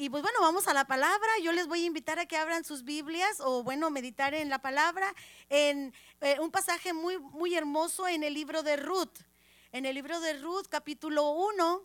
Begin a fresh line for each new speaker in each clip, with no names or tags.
Y pues bueno, vamos a la palabra. Yo les voy a invitar a que abran sus Biblias o bueno, meditar en la palabra en eh, un pasaje muy muy hermoso en el libro de Ruth. En el libro de Ruth, capítulo 1.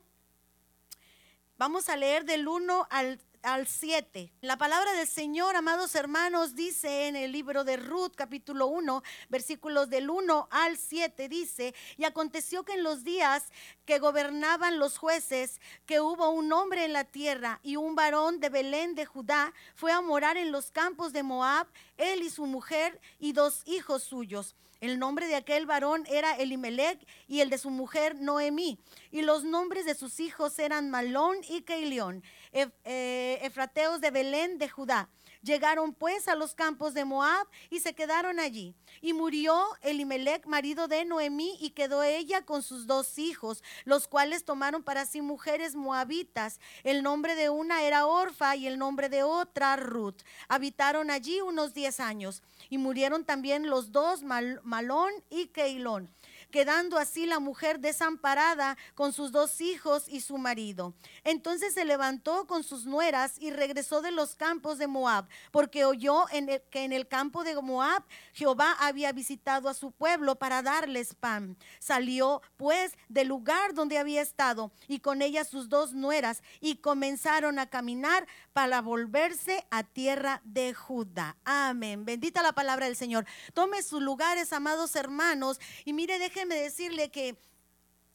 Vamos a leer del 1 al al 7. La palabra del Señor, amados hermanos, dice en el libro de Ruth, capítulo 1, versículos del 1 al 7, dice, y aconteció que en los días que gobernaban los jueces, que hubo un hombre en la tierra y un varón de Belén de Judá fue a morar en los campos de Moab, él y su mujer y dos hijos suyos. El nombre de aquel varón era Elimelech y el de su mujer Noemí. Y los nombres de sus hijos eran Malón y Keilión, eh, efrateos de Belén de Judá. Llegaron pues a los campos de Moab y se quedaron allí. Y murió Elimelech, marido de Noemí, y quedó ella con sus dos hijos, los cuales tomaron para sí mujeres moabitas. El nombre de una era Orfa y el nombre de otra Ruth. Habitaron allí unos diez años. Y murieron también los dos, Malón y Keilón quedando así la mujer desamparada con sus dos hijos y su marido. Entonces se levantó con sus nueras y regresó de los campos de Moab, porque oyó que en el campo de Moab Jehová había visitado a su pueblo para darles pan. Salió pues del lugar donde había estado y con ella sus dos nueras y comenzaron a caminar para volverse a tierra de Judá. Amén. Bendita la palabra del Señor. Tome sus lugares, amados hermanos, y mire, deje decirle que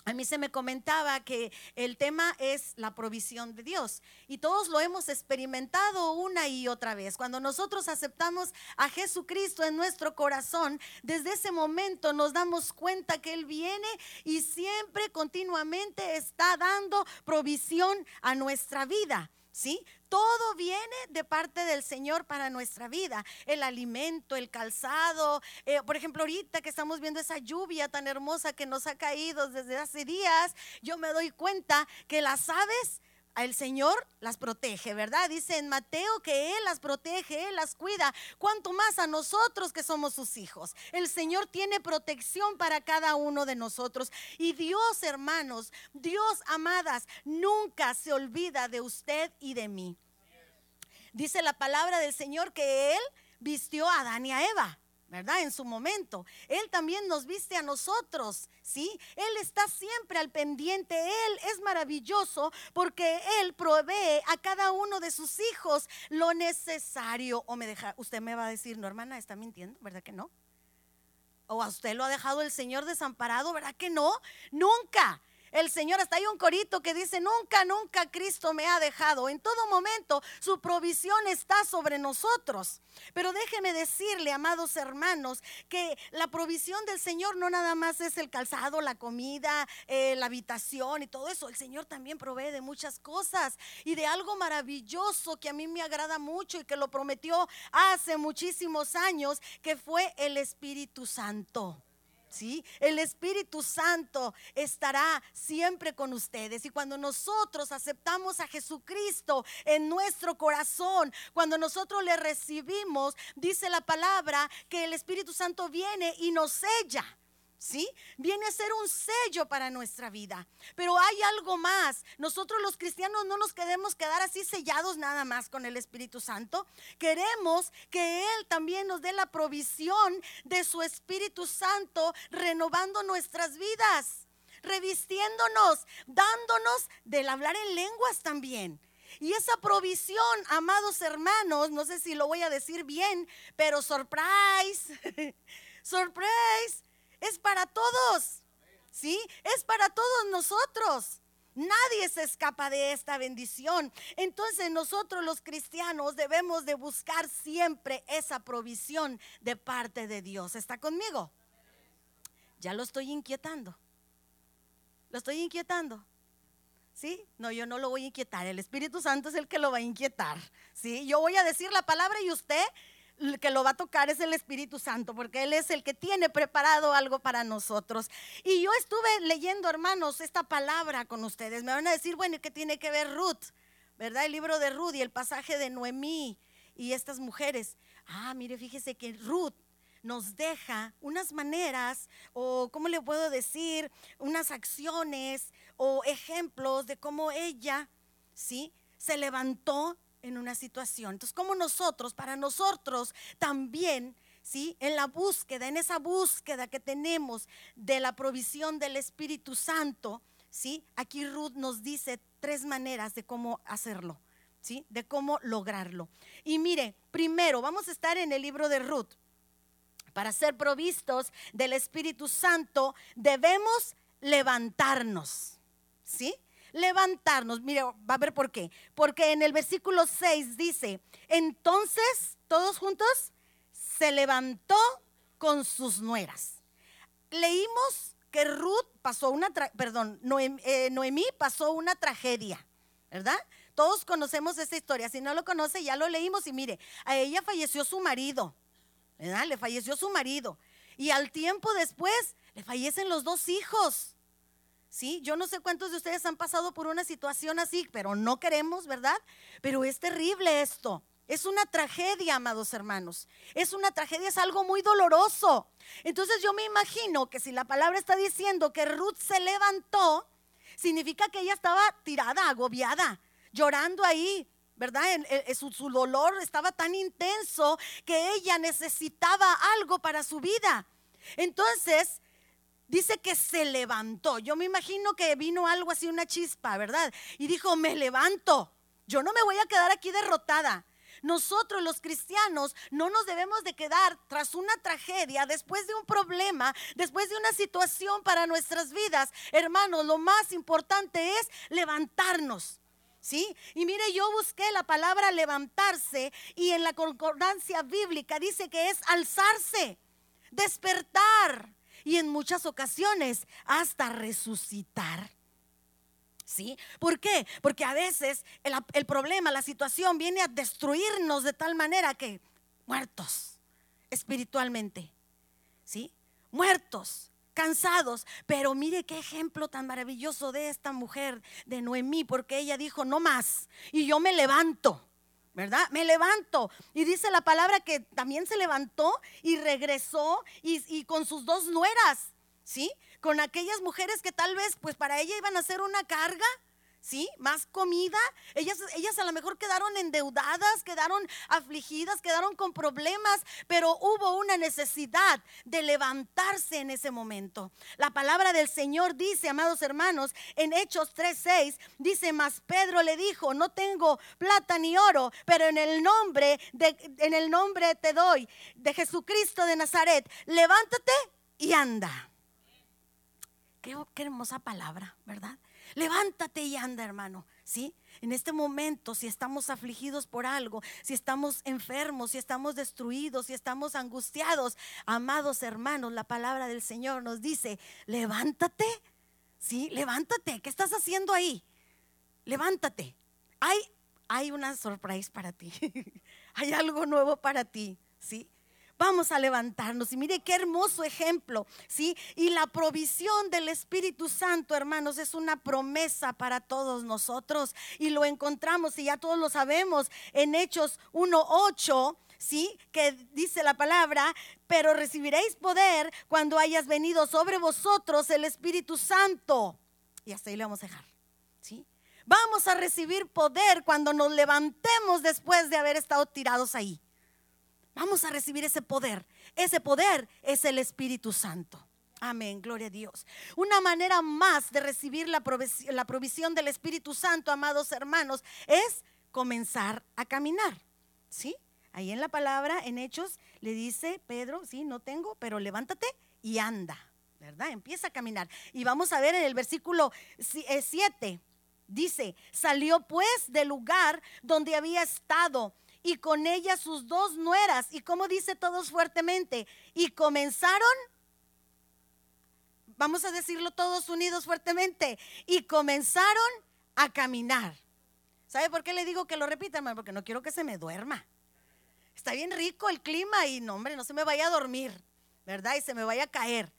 a mí se me comentaba que el tema es la provisión de Dios y todos lo hemos experimentado una y otra vez. Cuando nosotros aceptamos a Jesucristo en nuestro corazón, desde ese momento nos damos cuenta que Él viene y siempre continuamente está dando provisión a nuestra vida. ¿Sí? Todo viene de parte del Señor para nuestra vida. El alimento, el calzado. Eh, por ejemplo, ahorita que estamos viendo esa lluvia tan hermosa que nos ha caído desde hace días, yo me doy cuenta que las aves el Señor las protege, ¿verdad? Dice en Mateo que Él las protege, Él las cuida. Cuanto más a nosotros que somos sus hijos. El Señor tiene protección para cada uno de nosotros. Y Dios, hermanos, Dios, amadas, nunca se olvida de usted y de mí. Dice la palabra del Señor que Él vistió a Adán y a Eva. ¿Verdad? En su momento. Él también nos viste a nosotros, ¿sí? Él está siempre al pendiente. Él es maravilloso porque Él provee a cada uno de sus hijos lo necesario. O me deja, usted me va a decir, no, hermana, está mintiendo, ¿verdad que no? O a usted lo ha dejado el Señor desamparado, ¿verdad que no? Nunca. El Señor, hasta hay un corito que dice, nunca, nunca Cristo me ha dejado. En todo momento su provisión está sobre nosotros. Pero déjeme decirle, amados hermanos, que la provisión del Señor no nada más es el calzado, la comida, eh, la habitación y todo eso. El Señor también provee de muchas cosas y de algo maravilloso que a mí me agrada mucho y que lo prometió hace muchísimos años, que fue el Espíritu Santo. ¿Sí? El Espíritu Santo estará siempre con ustedes. Y cuando nosotros aceptamos a Jesucristo en nuestro corazón, cuando nosotros le recibimos, dice la palabra que el Espíritu Santo viene y nos sella. ¿Sí? Viene a ser un sello para nuestra vida. Pero hay algo más. Nosotros los cristianos no nos queremos quedar así sellados nada más con el Espíritu Santo. Queremos que Él también nos dé la provisión de su Espíritu Santo, renovando nuestras vidas, revistiéndonos, dándonos del hablar en lenguas también. Y esa provisión, amados hermanos, no sé si lo voy a decir bien, pero surprise, surprise, es para todos. ¿Sí? Es para todos nosotros. Nadie se escapa de esta bendición. Entonces nosotros los cristianos debemos de buscar siempre esa provisión de parte de Dios. ¿Está conmigo? Ya lo estoy inquietando. Lo estoy inquietando. ¿Sí? No, yo no lo voy a inquietar. El Espíritu Santo es el que lo va a inquietar. ¿Sí? Yo voy a decir la palabra y usted que lo va a tocar es el Espíritu Santo, porque Él es el que tiene preparado algo para nosotros. Y yo estuve leyendo, hermanos, esta palabra con ustedes. Me van a decir, bueno, ¿qué tiene que ver Ruth? ¿Verdad? El libro de Ruth y el pasaje de Noemí y estas mujeres. Ah, mire, fíjese que Ruth nos deja unas maneras o, ¿cómo le puedo decir? Unas acciones o ejemplos de cómo ella, ¿sí? se levantó en una situación. Entonces, como nosotros, para nosotros también, ¿sí? En la búsqueda, en esa búsqueda que tenemos de la provisión del Espíritu Santo, ¿sí? Aquí Ruth nos dice tres maneras de cómo hacerlo, ¿sí? De cómo lograrlo. Y mire, primero, vamos a estar en el libro de Ruth. Para ser provistos del Espíritu Santo, debemos levantarnos, ¿sí? Levantarnos. Mire, va a ver por qué. Porque en el versículo 6 dice, entonces, todos juntos, se levantó con sus nueras. Leímos que Ruth pasó una, perdón, eh, Noemí, pasó una tragedia, ¿verdad? Todos conocemos esta historia. Si no lo conoce, ya lo leímos y mire, a ella falleció su marido, ¿verdad? Le falleció su marido. Y al tiempo después le fallecen los dos hijos. ¿Sí? Yo no sé cuántos de ustedes han pasado por una situación así, pero no queremos, ¿verdad? Pero es terrible esto. Es una tragedia, amados hermanos. Es una tragedia, es algo muy doloroso. Entonces yo me imagino que si la palabra está diciendo que Ruth se levantó, significa que ella estaba tirada, agobiada, llorando ahí, ¿verdad? su, su dolor estaba tan intenso que ella necesitaba algo para su vida. Entonces, dice que se levantó. Yo me imagino que vino algo así, una chispa, ¿verdad? Y dijo, me levanto. Yo no me voy a quedar aquí derrotada. Nosotros los cristianos no nos debemos de quedar tras una tragedia, después de un problema, después de una situación para nuestras vidas. Hermanos, lo más importante es levantarnos. ¿Sí? Y mire, yo busqué la palabra levantarse y en la concordancia bíblica dice que es alzarse, despertar, y en muchas ocasiones hasta resucitar. ¿Sí? ¿Por qué? Porque a veces el, problema, la situación viene a destruirnos de tal manera que muertos espiritualmente. ¿Sí? Muertos, cansados. Pero mire qué ejemplo tan maravilloso de esta mujer, de Noemí, porque ella dijo, no más. Y yo me levanto. ¿Verdad? Me levanto. Y dice la palabra que también se levantó y regresó y, con sus dos nueras, ¿sí? Con aquellas mujeres que tal vez, pues para ella iban a ser una carga, ¿sí? Más comida. Ellas, ellas a lo mejor quedaron endeudadas, quedaron afligidas, quedaron con problemas, pero hubo una necesidad de levantarse en ese momento. La palabra del Señor dice, amados hermanos, en Hechos 3:6, dice, más Pedro le dijo, no tengo plata ni oro, pero en el nombre de, en el nombre te doy de Jesucristo de Nazaret, levántate y anda. Qué, qué hermosa palabra, ¿verdad? Levántate y anda, hermano, ¿sí? En este momento, si estamos afligidos por algo, si estamos enfermos, si estamos destruidos, si estamos angustiados, amados hermanos, la palabra del Señor nos dice, levántate, ¿sí? Levántate, ¿qué estás haciendo ahí? Levántate. Hay, hay una sorpresa para ti, hay algo nuevo para ti, ¿sí? Vamos a levantarnos y mire qué hermoso ejemplo, ¿sí? Y la provisión del Espíritu Santo, hermanos, es una promesa para todos nosotros y lo encontramos y ya todos lo sabemos en Hechos 1:8. ¿sí? Que dice la palabra, pero recibiréis poder cuando hayas venido sobre vosotros el Espíritu Santo. Y hasta ahí le vamos a dejar, ¿sí? Vamos a recibir poder cuando nos levantemos después de haber estado tirados ahí. Vamos a recibir ese poder. Ese poder es el Espíritu Santo. Amén, gloria a Dios. Una manera más de recibir la provisión, del Espíritu Santo, amados hermanos, es comenzar a caminar. ¿Sí? Ahí en la palabra, en Hechos, le dice Pedro, sí, no tengo, pero levántate y anda, ¿verdad? Empieza a caminar. Y vamos a ver en el versículo 7, eh, dice, salió pues del lugar donde había estado y con ella sus dos nueras. Y como dice todos fuertemente, y comenzaron, vamos a decirlo todos unidos fuertemente, y comenzaron a caminar. ¿Sabe por qué le digo que lo repita, hermano? Porque no quiero que se me duerma. Está bien rico el clima y no, hombre, no se me vaya a dormir, ¿verdad? Y se me vaya a caer.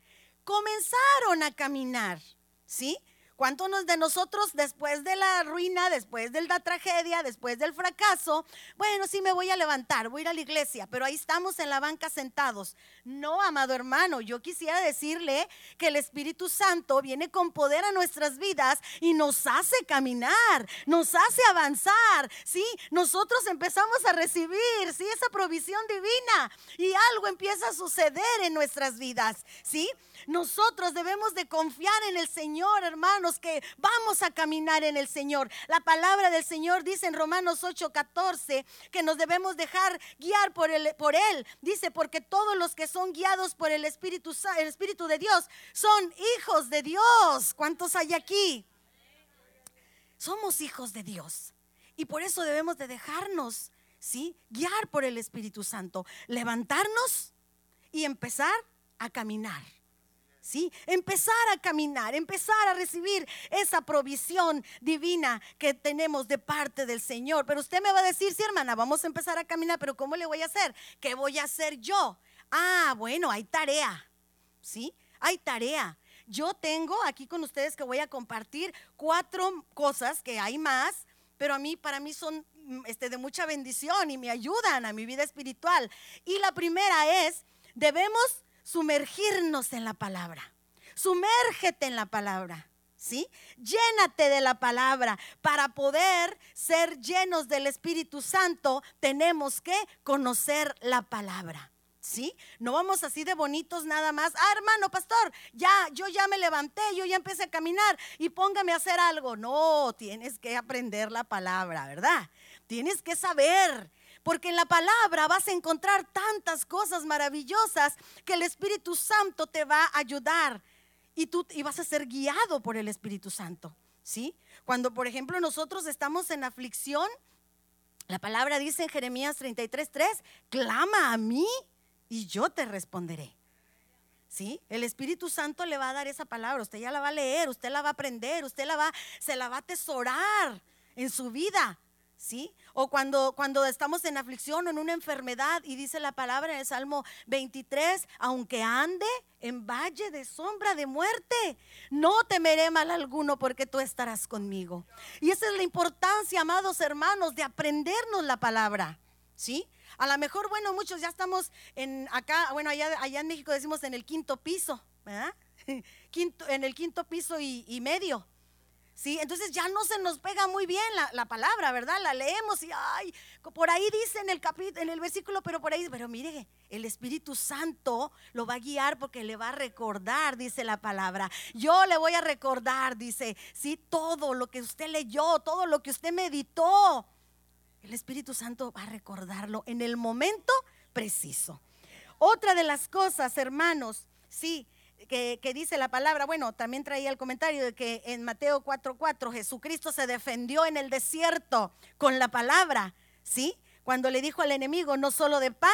Comenzaron a caminar, ¿sí? ¿Cuántos de nosotros después de la ruina, después de la tragedia, después del fracaso, bueno, sí me voy a levantar, voy a ir a la iglesia, pero ahí estamos en la banca sentados? No, amado hermano, yo quisiera decirle que el Espíritu Santo viene con poder a nuestras vidas y nos hace caminar, nos hace avanzar, ¿sí? Nosotros empezamos a recibir, ¿sí? Esa provisión divina y algo empieza a suceder en nuestras vidas, ¿sí? Nosotros debemos de confiar en el Señor, hermanos, que vamos a caminar en el Señor. La palabra del Señor dice en Romanos 8:14 que nos debemos dejar guiar por, Él. Dice, porque todos los que son guiados por el Espíritu, el Espíritu de Dios son hijos de Dios. ¿Cuántos hay aquí? Somos hijos de Dios. Y por eso debemos de dejarnos, ¿sí? Guiar por el Espíritu Santo. Levantarnos y empezar a caminar. ¿Sí? Empezar a caminar, empezar a recibir esa provisión divina que tenemos de parte del Señor. Pero usted me va a decir, sí, hermana, vamos a empezar a caminar, pero ¿cómo le voy a hacer? ¿Qué voy a hacer yo? Ah, bueno, hay tarea, ¿sí? Hay tarea. Yo tengo aquí con ustedes que voy a compartir cuatro cosas, que hay más, pero a mí, para mí son mm, este, de mucha bendición y me ayudan a mi vida espiritual. Y la primera es, debemos sumergirnos en la palabra. Sumérgete en la palabra. ¿Sí? Llénate de la palabra. Para poder ser llenos del Espíritu Santo, tenemos que conocer la palabra. ¿Sí? No vamos así de bonitos nada más. Ah, hermano, pastor, ya, yo ya me levanté, yo ya empecé a caminar y póngame a hacer algo. No, tienes que aprender la palabra, ¿verdad? Tienes que saber porque en la palabra vas a encontrar tantas cosas maravillosas que el Espíritu Santo te va a ayudar y tú y vas a ser guiado por el Espíritu Santo. ¿Sí? Cuando, por ejemplo, nosotros estamos en aflicción, la palabra dice en Jeremías 33:3, clama a mí y yo te responderé. ¿Sí? El Espíritu Santo le va a dar esa palabra, usted ya la va a leer, usted la va a aprender, usted la va se la va a atesorar en su vida. ¿Sí? O cuando, cuando estamos en aflicción o en una enfermedad y dice la palabra en el Salmo 23, aunque ande en valle de sombra de muerte, no temeré mal alguno porque tú estarás conmigo. Y esa es la importancia, amados hermanos, de aprendernos la palabra. ¿Sí? A lo mejor, bueno, muchos ya estamos en acá, bueno, allá, allá en México decimos en el quinto piso, ¿verdad? Quinto, en el quinto piso y, y medio. ¿Sí? Entonces ya no se nos pega muy bien la, palabra, ¿verdad? La leemos y, ay, por ahí dice en el en el versículo, pero por ahí, pero mire, el Espíritu Santo lo va a guiar porque le va a recordar, dice la palabra. Yo le voy a recordar, dice, sí, todo lo que usted leyó, todo lo que usted meditó. El Espíritu Santo va a recordarlo en el momento preciso. Otra de las cosas, hermanos, sí, que, dice la palabra, bueno, también traía el comentario de que en Mateo 4:4 Jesucristo se defendió en el desierto con la palabra, ¿sí? Cuando le dijo al enemigo, no solo de pan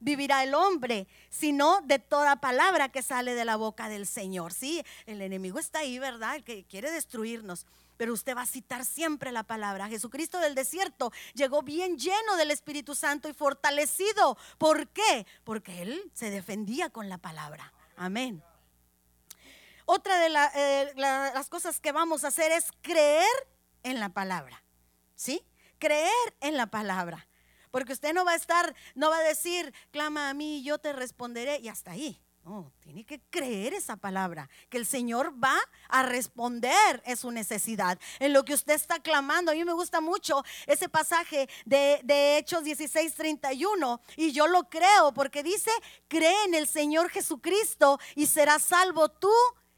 vivirá el hombre, sino de toda palabra que sale de la boca del Señor, ¿sí? El enemigo está ahí, ¿verdad? Que quiere destruirnos. Pero usted va a citar siempre la palabra. Jesucristo del desierto llegó bien lleno del Espíritu Santo y fortalecido. ¿Por qué? Porque él se defendía con la palabra. Amén. Otra de eh, las cosas que vamos a hacer es creer en la palabra. ¿Sí? Creer en la palabra. Porque usted no va a estar, no va a decir, clama a mí, yo te responderé y hasta ahí. No, tiene que creer esa palabra, que el Señor va a responder en su necesidad, en lo que usted está clamando. A mí me gusta mucho ese pasaje de, de Hechos 16, 31, y yo lo creo porque dice, cree en el Señor Jesucristo y serás salvo tú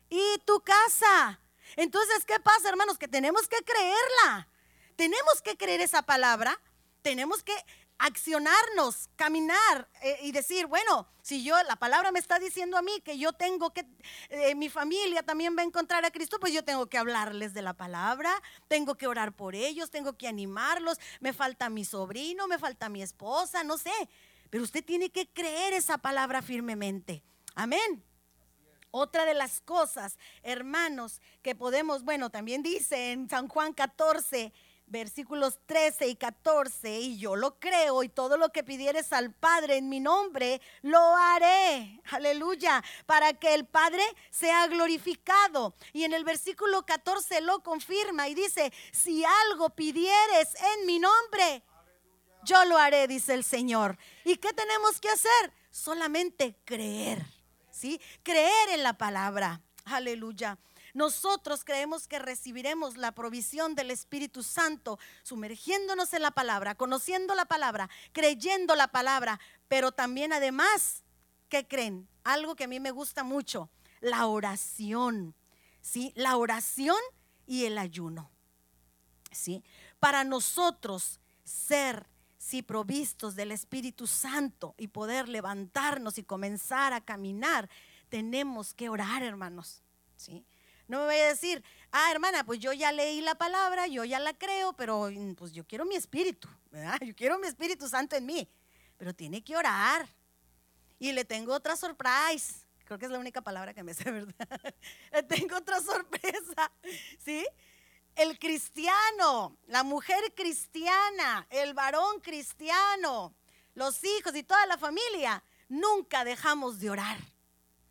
y tu casa. Entonces, ¿qué pasa, hermanos? Que tenemos que creerla. Tenemos que creer esa palabra. Tenemos que accionarnos, caminar eh, y decir, bueno, si yo, la palabra me está diciendo a mí que yo tengo que, eh, mi familia también va a encontrar a Cristo, pues yo tengo que hablarles de la palabra, tengo que orar por ellos, tengo que animarlos, me falta mi sobrino, me falta mi esposa, no sé, pero usted tiene que creer esa palabra firmemente. Amén. Otra de las cosas, hermanos, que podemos, bueno, también dice en San Juan 14, versículos 13 y 14, y yo lo creo, y todo lo que pidieres al Padre en mi nombre, lo haré. Aleluya, para que el Padre sea glorificado. Y en el versículo 14 lo confirma y dice, si algo pidieres en mi nombre, yo lo haré, dice el Señor. ¿Y qué tenemos que hacer? Solamente creer, ¿sí? Creer en la palabra. Aleluya. Nosotros creemos que recibiremos la provisión del Espíritu Santo sumergiéndonos en la palabra, conociendo la palabra, creyendo la palabra, pero también además, ¿qué creen? Algo que a mí me gusta mucho, la oración. ¿Sí? La oración y el ayuno. ¿Sí? Para nosotros ser si provistos del Espíritu Santo y poder levantarnos y comenzar a caminar, tenemos que orar, hermanos. ¿sí? No me voy a decir, ah, hermana, pues yo ya leí la palabra, yo ya la creo, pero mm, pues yo quiero mi espíritu, ¿verdad? Yo quiero mi Espíritu Santo en mí, pero tiene que orar. Y le tengo otra surprise. Creo que es la única palabra que me sé, ¿verdad? le tengo otra sorpresa, ¿sí? El cristiano, la mujer cristiana, el varón cristiano, los hijos y toda la familia, nunca dejamos de orar,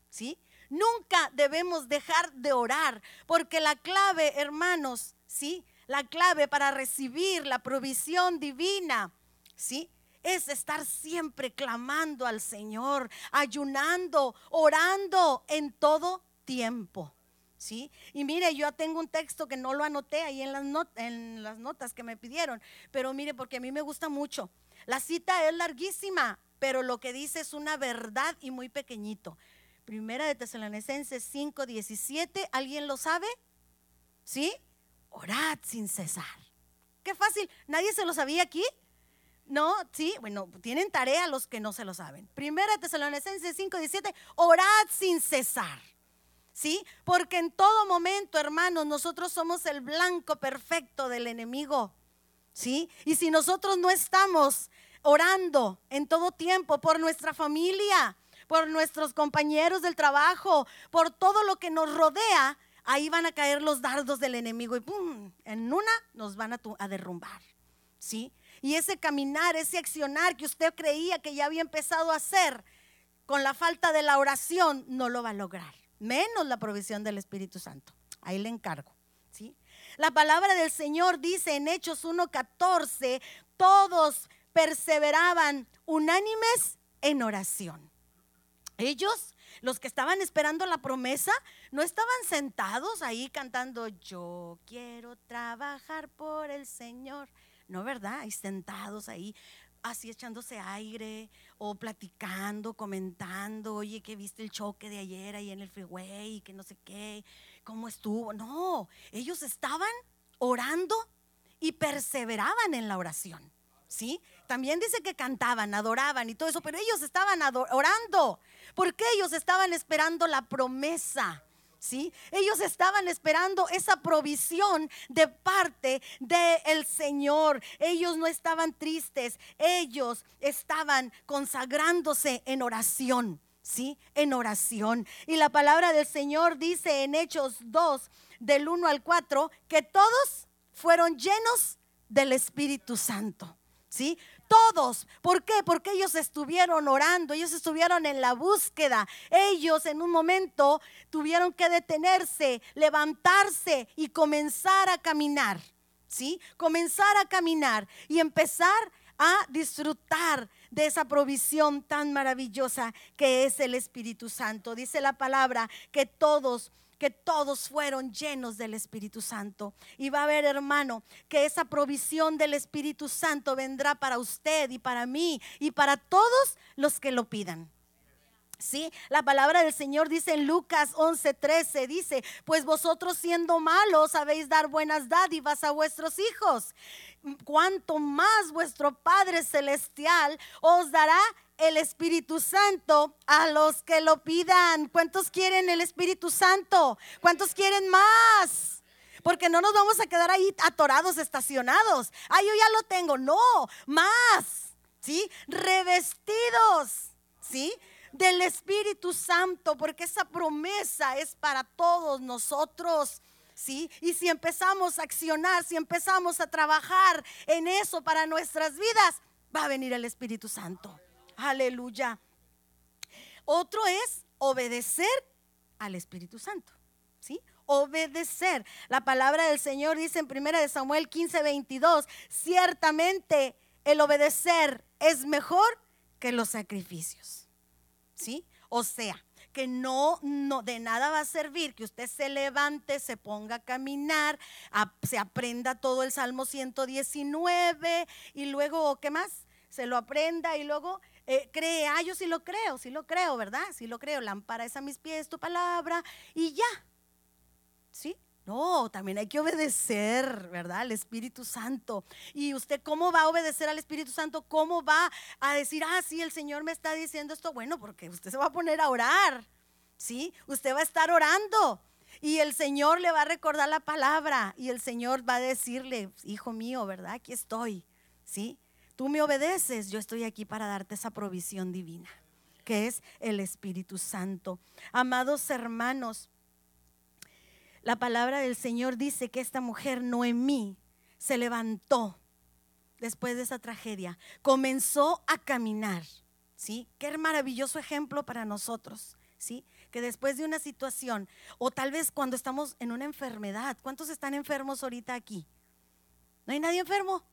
¿sí? Nunca debemos dejar de orar, porque la clave, hermanos, ¿sí? La clave para recibir la provisión divina, ¿sí? Es estar siempre clamando al Señor, ayunando, orando en todo tiempo. ¿Sí? Y mire, yo tengo un texto que no lo anoté ahí en las, en las notas que me pidieron, pero mire, porque a mí me gusta mucho. La cita es larguísima, pero lo que dice es una verdad y muy pequeñito. Primera de Tesalonicenses 5, 17. ¿Alguien lo sabe? ¿Sí? Orad sin cesar. Qué fácil. ¿Nadie se lo sabía aquí? No, sí, bueno, tienen tarea los que no se lo saben. Primera de Tesalonicenses 5, 17. Orad sin cesar. ¿Sí? Porque en todo momento, hermanos, nosotros somos el blanco perfecto del enemigo. ¿Sí? Y si nosotros no estamos orando en todo tiempo por nuestra familia, por nuestros compañeros del trabajo, por todo lo que nos rodea, ahí van a caer los dardos del enemigo y ¡pum! En una nos van a, a derrumbar. ¿Sí? Y ese caminar, ese accionar que usted creía que ya había empezado a hacer con la falta de la oración, no lo va a lograr. Menos la provisión del Espíritu Santo. Ahí le encargo. ¿sí? La palabra del Señor dice en Hechos 1.14, todos perseveraban unánimes en oración. Ellos, los que estaban esperando la promesa, no estaban sentados ahí cantando, yo quiero trabajar por el Señor. No, ¿verdad? Y sentados ahí, así echándose aire o platicando, comentando, oye, que viste el choque de ayer ahí en el freeway, que no sé qué, cómo estuvo. No, ellos estaban orando y perseveraban en la oración. ¿Sí? También dice que cantaban, adoraban y todo eso, pero ellos estaban orando porque ellos estaban esperando la promesa. Ellos estaban esperando esa provisión de parte del Señor. Ellos no estaban tristes, ellos estaban consagrándose en oración, ¿sí? En oración. Y la palabra del Señor dice en Hechos 2, del 1 al 4, que todos fueron llenos del Espíritu Santo. ¿Sí? Todos. ¿Por qué? Porque ellos estuvieron orando, ellos estuvieron en la búsqueda. Ellos en un momento tuvieron que detenerse, levantarse y comenzar a caminar. ¿Sí? Comenzar a caminar y empezar a disfrutar de esa provisión tan maravillosa que es el Espíritu Santo. Dice la palabra que todos que todos fueron llenos del Espíritu Santo. Y va a ver, hermano, que esa provisión del Espíritu Santo vendrá para usted y para mí y para todos los que lo pidan. Sí, la palabra del Señor dice en Lucas 11:13, dice, pues vosotros siendo malos sabéis dar buenas dádivas a vuestros hijos. Cuanto más vuestro Padre Celestial os dará el Espíritu Santo a los que lo pidan. ¿Cuántos quieren el Espíritu Santo? ¿Cuántos quieren más? Porque no nos vamos a quedar ahí atorados, estacionados. Ah, yo ya lo tengo. No, más. ¿Sí? Revestidos. ¿Sí? Del Espíritu Santo, porque esa promesa es para todos nosotros. ¿sí? Y si empezamos a accionar, si empezamos a trabajar en eso para nuestras vidas, va a venir el Espíritu Santo. Aleluya. Otro es obedecer al Espíritu Santo, ¿sí? Obedecer. La palabra del Señor dice en 1 Samuel 15, 22, ciertamente el obedecer es mejor que los sacrificios, ¿sí? O sea, que no, no, de nada va a servir que usted se levante, se ponga a caminar, se aprenda todo el Salmo 119 y luego, ¿qué más? Se lo aprenda y luego eh, ah, yo sí lo creo, sí lo creo, ¿verdad? Sí lo creo, lámpara es a mis pies tu palabra y ya. ¿Sí? No, también hay que obedecer, ¿verdad? Al Espíritu Santo. ¿Y usted cómo va a obedecer al Espíritu Santo? ¿Cómo va a decir, ah, sí, el Señor me está diciendo esto? Bueno, porque usted se va a poner a orar, ¿sí? Usted va a estar orando y el Señor le va a recordar la palabra y el Señor va a decirle, hijo mío, ¿verdad? Aquí estoy, ¿sí? Tú me obedeces, yo estoy aquí para darte esa provisión divina, que es el Espíritu Santo. Amados hermanos, la palabra del Señor dice que esta mujer, Noemí, se levantó después de esa tragedia, comenzó a caminar, ¿sí? Qué maravilloso ejemplo para nosotros, ¿sí? Que después de una situación, o tal vez cuando estamos en una enfermedad, ¿cuántos están enfermos ahorita aquí? ¿No hay nadie enfermo?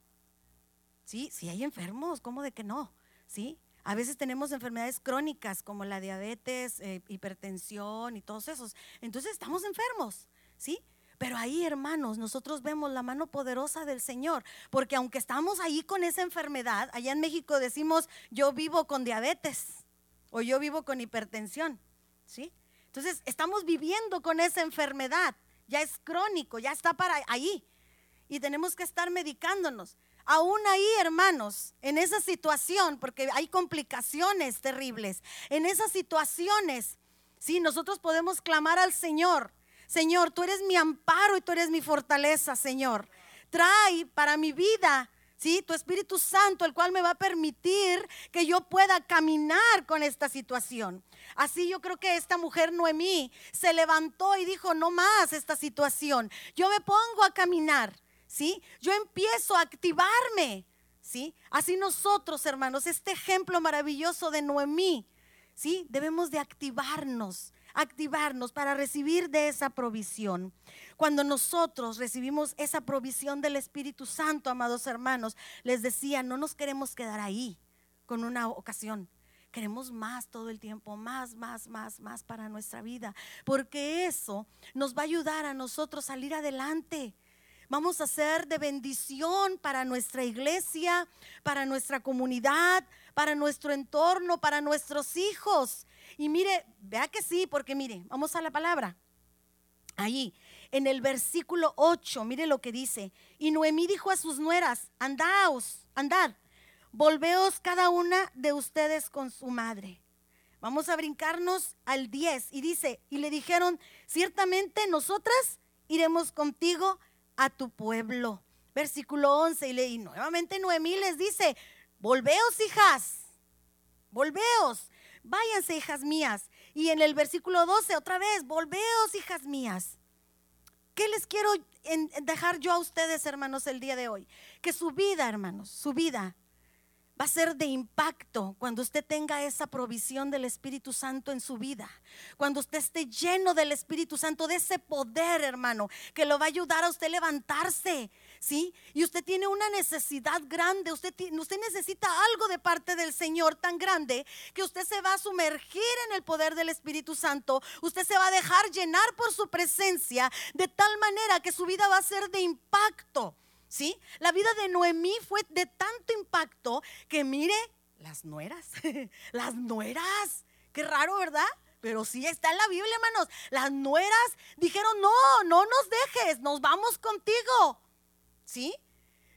Sí, sí hay enfermos, ¿cómo de que no? ¿Sí? A veces tenemos enfermedades crónicas como la diabetes, eh, hipertensión y todos esos. Entonces estamos enfermos. ¿sí? Pero ahí, hermanos, nosotros vemos la mano poderosa del Señor, porque aunque estamos ahí con esa enfermedad, allá en México decimos, yo vivo con diabetes o yo vivo con hipertensión, ¿sí? Entonces, estamos viviendo con esa enfermedad, ya es crónico, ya está para ahí, y tenemos que estar medicándonos. Aún ahí, hermanos, en esa situación, porque hay complicaciones terribles, en esas situaciones, sí, nosotros podemos clamar al Señor Señor, tú eres mi amparo y tú eres mi fortaleza, Señor. Trae para mi vida, ¿sí? Tu Espíritu Santo, el cual me va a permitir que yo pueda caminar con esta situación. Así yo creo que esta mujer Noemí se levantó y dijo, no más esta situación. Yo me pongo a caminar, ¿sí? Yo empiezo a activarme, ¿sí? Así nosotros, hermanos, este ejemplo maravilloso de Noemí, ¿sí? Debemos de activarnos activarnos para recibir de esa provisión. Cuando nosotros recibimos esa provisión del Espíritu Santo, amados hermanos, les decía, no nos queremos quedar ahí con una ocasión. Queremos más todo el tiempo, más, más, más, más para nuestra vida, porque eso nos va a ayudar a nosotros salir adelante. Vamos a ser de bendición para nuestra iglesia, para nuestra comunidad, para nuestro entorno, para nuestros hijos. Y mire, vea que sí, porque mire, vamos a la palabra. Ahí, en el versículo 8, mire lo que dice. Y Noemí dijo a sus nueras, andaos, andad, volveos cada una de ustedes con su madre. Vamos a brincarnos al 10 y dice, y le dijeron, ciertamente nosotras iremos contigo a tu pueblo. Versículo 11, y, y nuevamente Noemí les dice, volveos hijas, volveos váyanse hijas mías. Y en el versículo 12 otra vez, volveos hijas mías. ¿Qué les quiero dejar yo a ustedes, hermanos, el día de hoy? Que su vida, hermanos, su vida va a ser de impacto cuando usted tenga esa provisión del Espíritu Santo en su vida. Cuando usted esté lleno del Espíritu Santo, de ese poder, hermano, que lo va a ayudar a usted levantarse, ¿sí? Y usted tiene una necesidad grande, usted, usted necesita algo de parte del Señor tan grande que usted se va a sumergir en el poder del Espíritu Santo, usted se va a dejar llenar por su presencia de tal manera que su vida va a ser de impacto, ¿sí? La vida de Noemí fue de tanto impacto que mire, las nueras, las nueras, qué raro, ¿verdad? Pero sí está en la Biblia, hermanos. Las nueras dijeron, no, no nos dejes, nos vamos contigo. ¿Sí?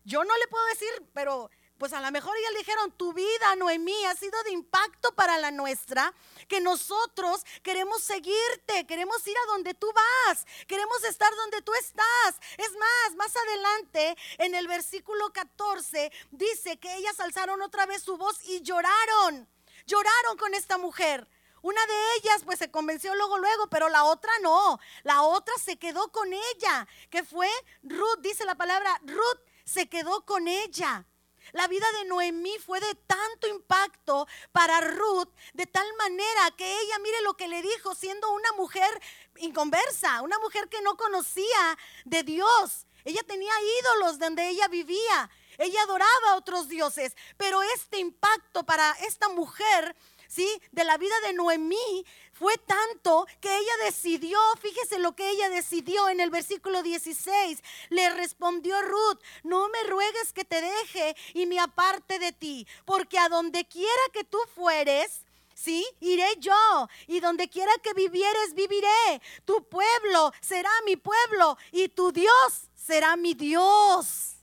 Yo no le puedo decir, pero pues a lo mejor le dijeron, tu vida, Noemí, ha sido de impacto para la nuestra, que nosotros queremos seguirte, queremos ir a donde tú vas, queremos estar donde tú estás. Es más, más adelante, en el versículo 14, dice que ellas alzaron otra vez su voz y lloraron, lloraron con esta mujer. Una de ellas pues se convenció luego, luego, pero la otra no. La otra se quedó con ella, que fue Ruth, dice la palabra, Ruth se quedó con ella. La vida de Noemí fue de tanto impacto para Ruth, de tal manera que ella, mire lo que le dijo, siendo una mujer inconversa, una mujer que no conocía de Dios. Ella tenía ídolos donde ella vivía. Ella adoraba a otros dioses. Pero este impacto para esta mujer, ¿sí? De la vida de Noemí fue tanto que ella decidió, fíjese lo que ella decidió en el versículo 16. Le respondió Ruth, no me ruegues que te deje y me aparte de ti, porque a donde quiera que tú fueres, Sí, iré yo. Y donde quiera que vivieres, viviré. Tu pueblo será mi pueblo y tu Dios será mi Dios.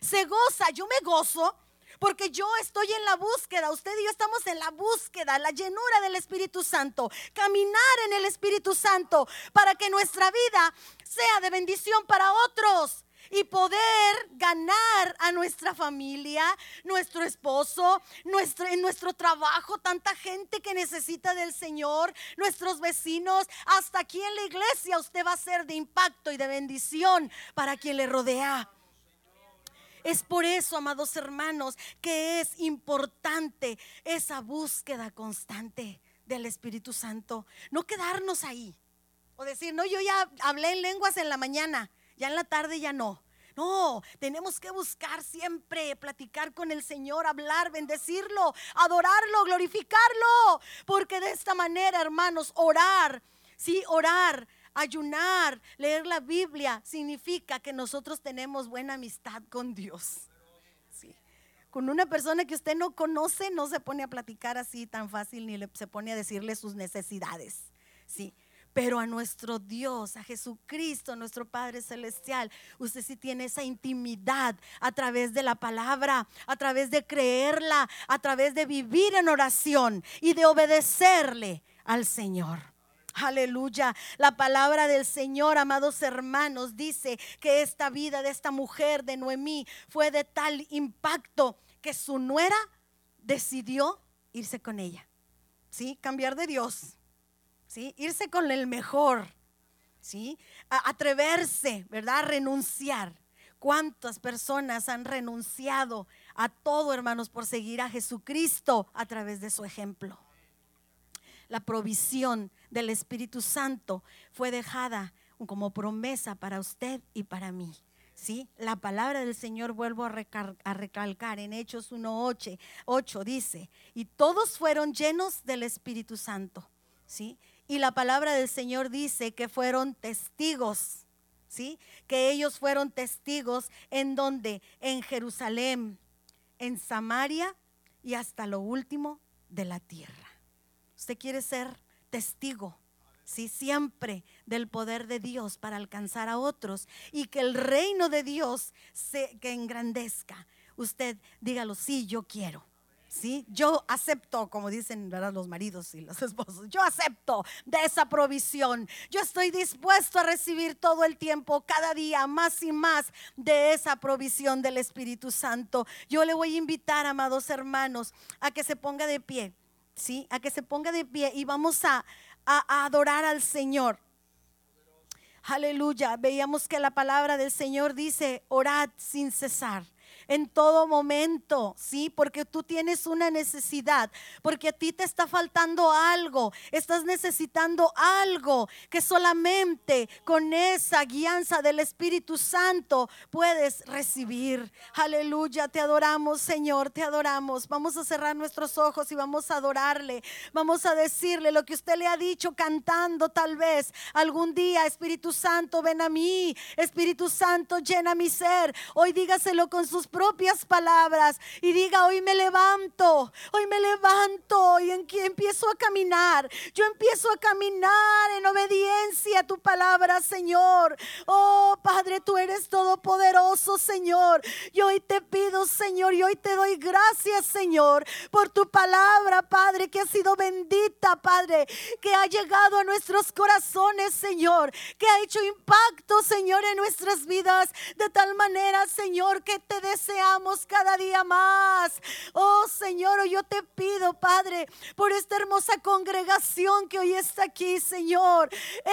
Se goza, yo me gozo porque yo estoy en la búsqueda, usted y yo estamos en la búsqueda, la llenura del Espíritu Santo, caminar en el Espíritu Santo para que nuestra vida sea de bendición para otros y poder ganar a nuestra familia, nuestro esposo, nuestro, en nuestro trabajo, tanta gente que necesita del Señor, nuestros vecinos, hasta aquí en la iglesia usted va a ser de impacto y de bendición para quien le rodea. Es por eso, amados hermanos, que es importante esa búsqueda constante del Espíritu Santo. No quedarnos ahí. O decir, no, yo ya hablé en lenguas en la mañana, ya en la tarde ya no. No, tenemos que buscar siempre, platicar con el Señor, hablar, bendecirlo, adorarlo, glorificarlo. Porque de esta manera, hermanos, orar, sí, orar Ayunar, leer la Biblia, significa que nosotros tenemos buena amistad con Dios. Con una persona que usted no conoce, no se pone a platicar así tan fácil ni se pone a decirle sus necesidades. Sí. Pero a nuestro Dios, a Jesucristo, nuestro Padre Celestial, usted sí tiene esa intimidad a través de la palabra, a través de creerla, a través de vivir en oración y de obedecerle al Señor. Aleluya. La palabra del Señor, amados hermanos, dice que esta vida de esta mujer de Noemí fue de tal impacto que su nuera decidió irse con ella. ¿Sí? Cambiar de Dios. ¿Sí? Irse con el mejor. ¿Sí? atreverse, ¿verdad? renunciar. ¿Cuántas personas han renunciado a todo, hermanos, por seguir a Jesucristo a través de su ejemplo? la provisión del Espíritu Santo fue dejada como promesa para usted y para mí. ¿Sí? La palabra del Señor, vuelvo a, recalcar en Hechos 1.8, 8 dice, y todos fueron llenos del Espíritu Santo. ¿Sí? Y la palabra del Señor dice que fueron testigos. ¿Sí? Que ellos fueron testigos en donde? En Jerusalén, en Samaria y hasta lo último de la tierra. Usted quiere ser testigo, sí, siempre del poder de Dios para alcanzar a otros y que el reino de Dios se que engrandezca. Usted dígalo, sí, yo quiero. ¿Sí? Yo acepto, como dicen los maridos y los esposos, yo acepto de esa provisión. Yo estoy dispuesto a recibir todo el tiempo, cada día, más y más de esa provisión del Espíritu Santo. Yo le voy a invitar, amados hermanos, a que se ponga de pie. ¿Sí? A que se ponga de pie y vamos a, a, adorar al Señor. Aleluya. Veíamos que la palabra del Señor dice, orad sin cesar en todo momento, ¿sí? Porque tú tienes una necesidad, porque a ti te está faltando algo, estás necesitando algo que solamente con esa guianza del Espíritu Santo puedes recibir. Aleluya, te adoramos, Señor, te adoramos. Vamos a cerrar nuestros ojos y vamos a adorarle. Vamos a decirle lo que usted le ha dicho cantando tal vez algún día, Espíritu Santo, ven a mí. Espíritu Santo, llena mi ser. Hoy dígaselo con sus propias palabras y diga, hoy me levanto, hoy me levanto y en, empiezo a caminar. Yo empiezo a caminar en obediencia a tu palabra, Señor. Oh, Padre, tú eres todopoderoso, Señor. Y hoy te pido, Señor, y hoy te doy gracias, Señor, por tu palabra, Padre, que ha sido bendita, Padre, que ha llegado a nuestros corazones, Señor, que ha hecho impacto, Señor, en nuestras vidas, de tal manera, Señor, que te des deseamos cada día más. Oh Señor, yo te pido, Padre, por esta hermosa congregación que hoy está aquí, Señor.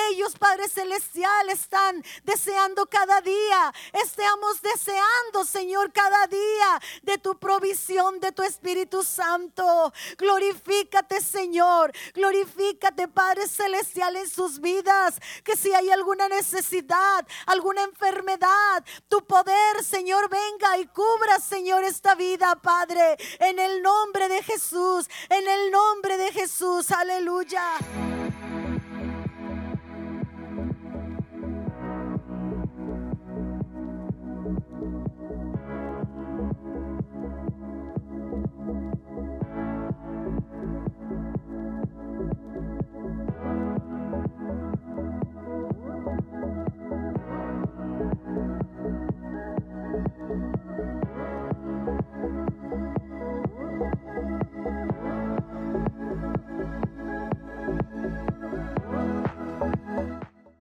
Ellos, Padre Celestial, están deseando cada día. Estamos deseando, Señor, cada día de tu provisión, de tu Espíritu Santo. Glorifícate, Señor. Glorifícate, Padre Celestial, en sus vidas. Que si hay alguna necesidad, alguna enfermedad, tu poder, Señor, venga y cubra, Señor, esta vida, Padre. En el nombre de Jesús, en el nombre de Jesús. Aleluya.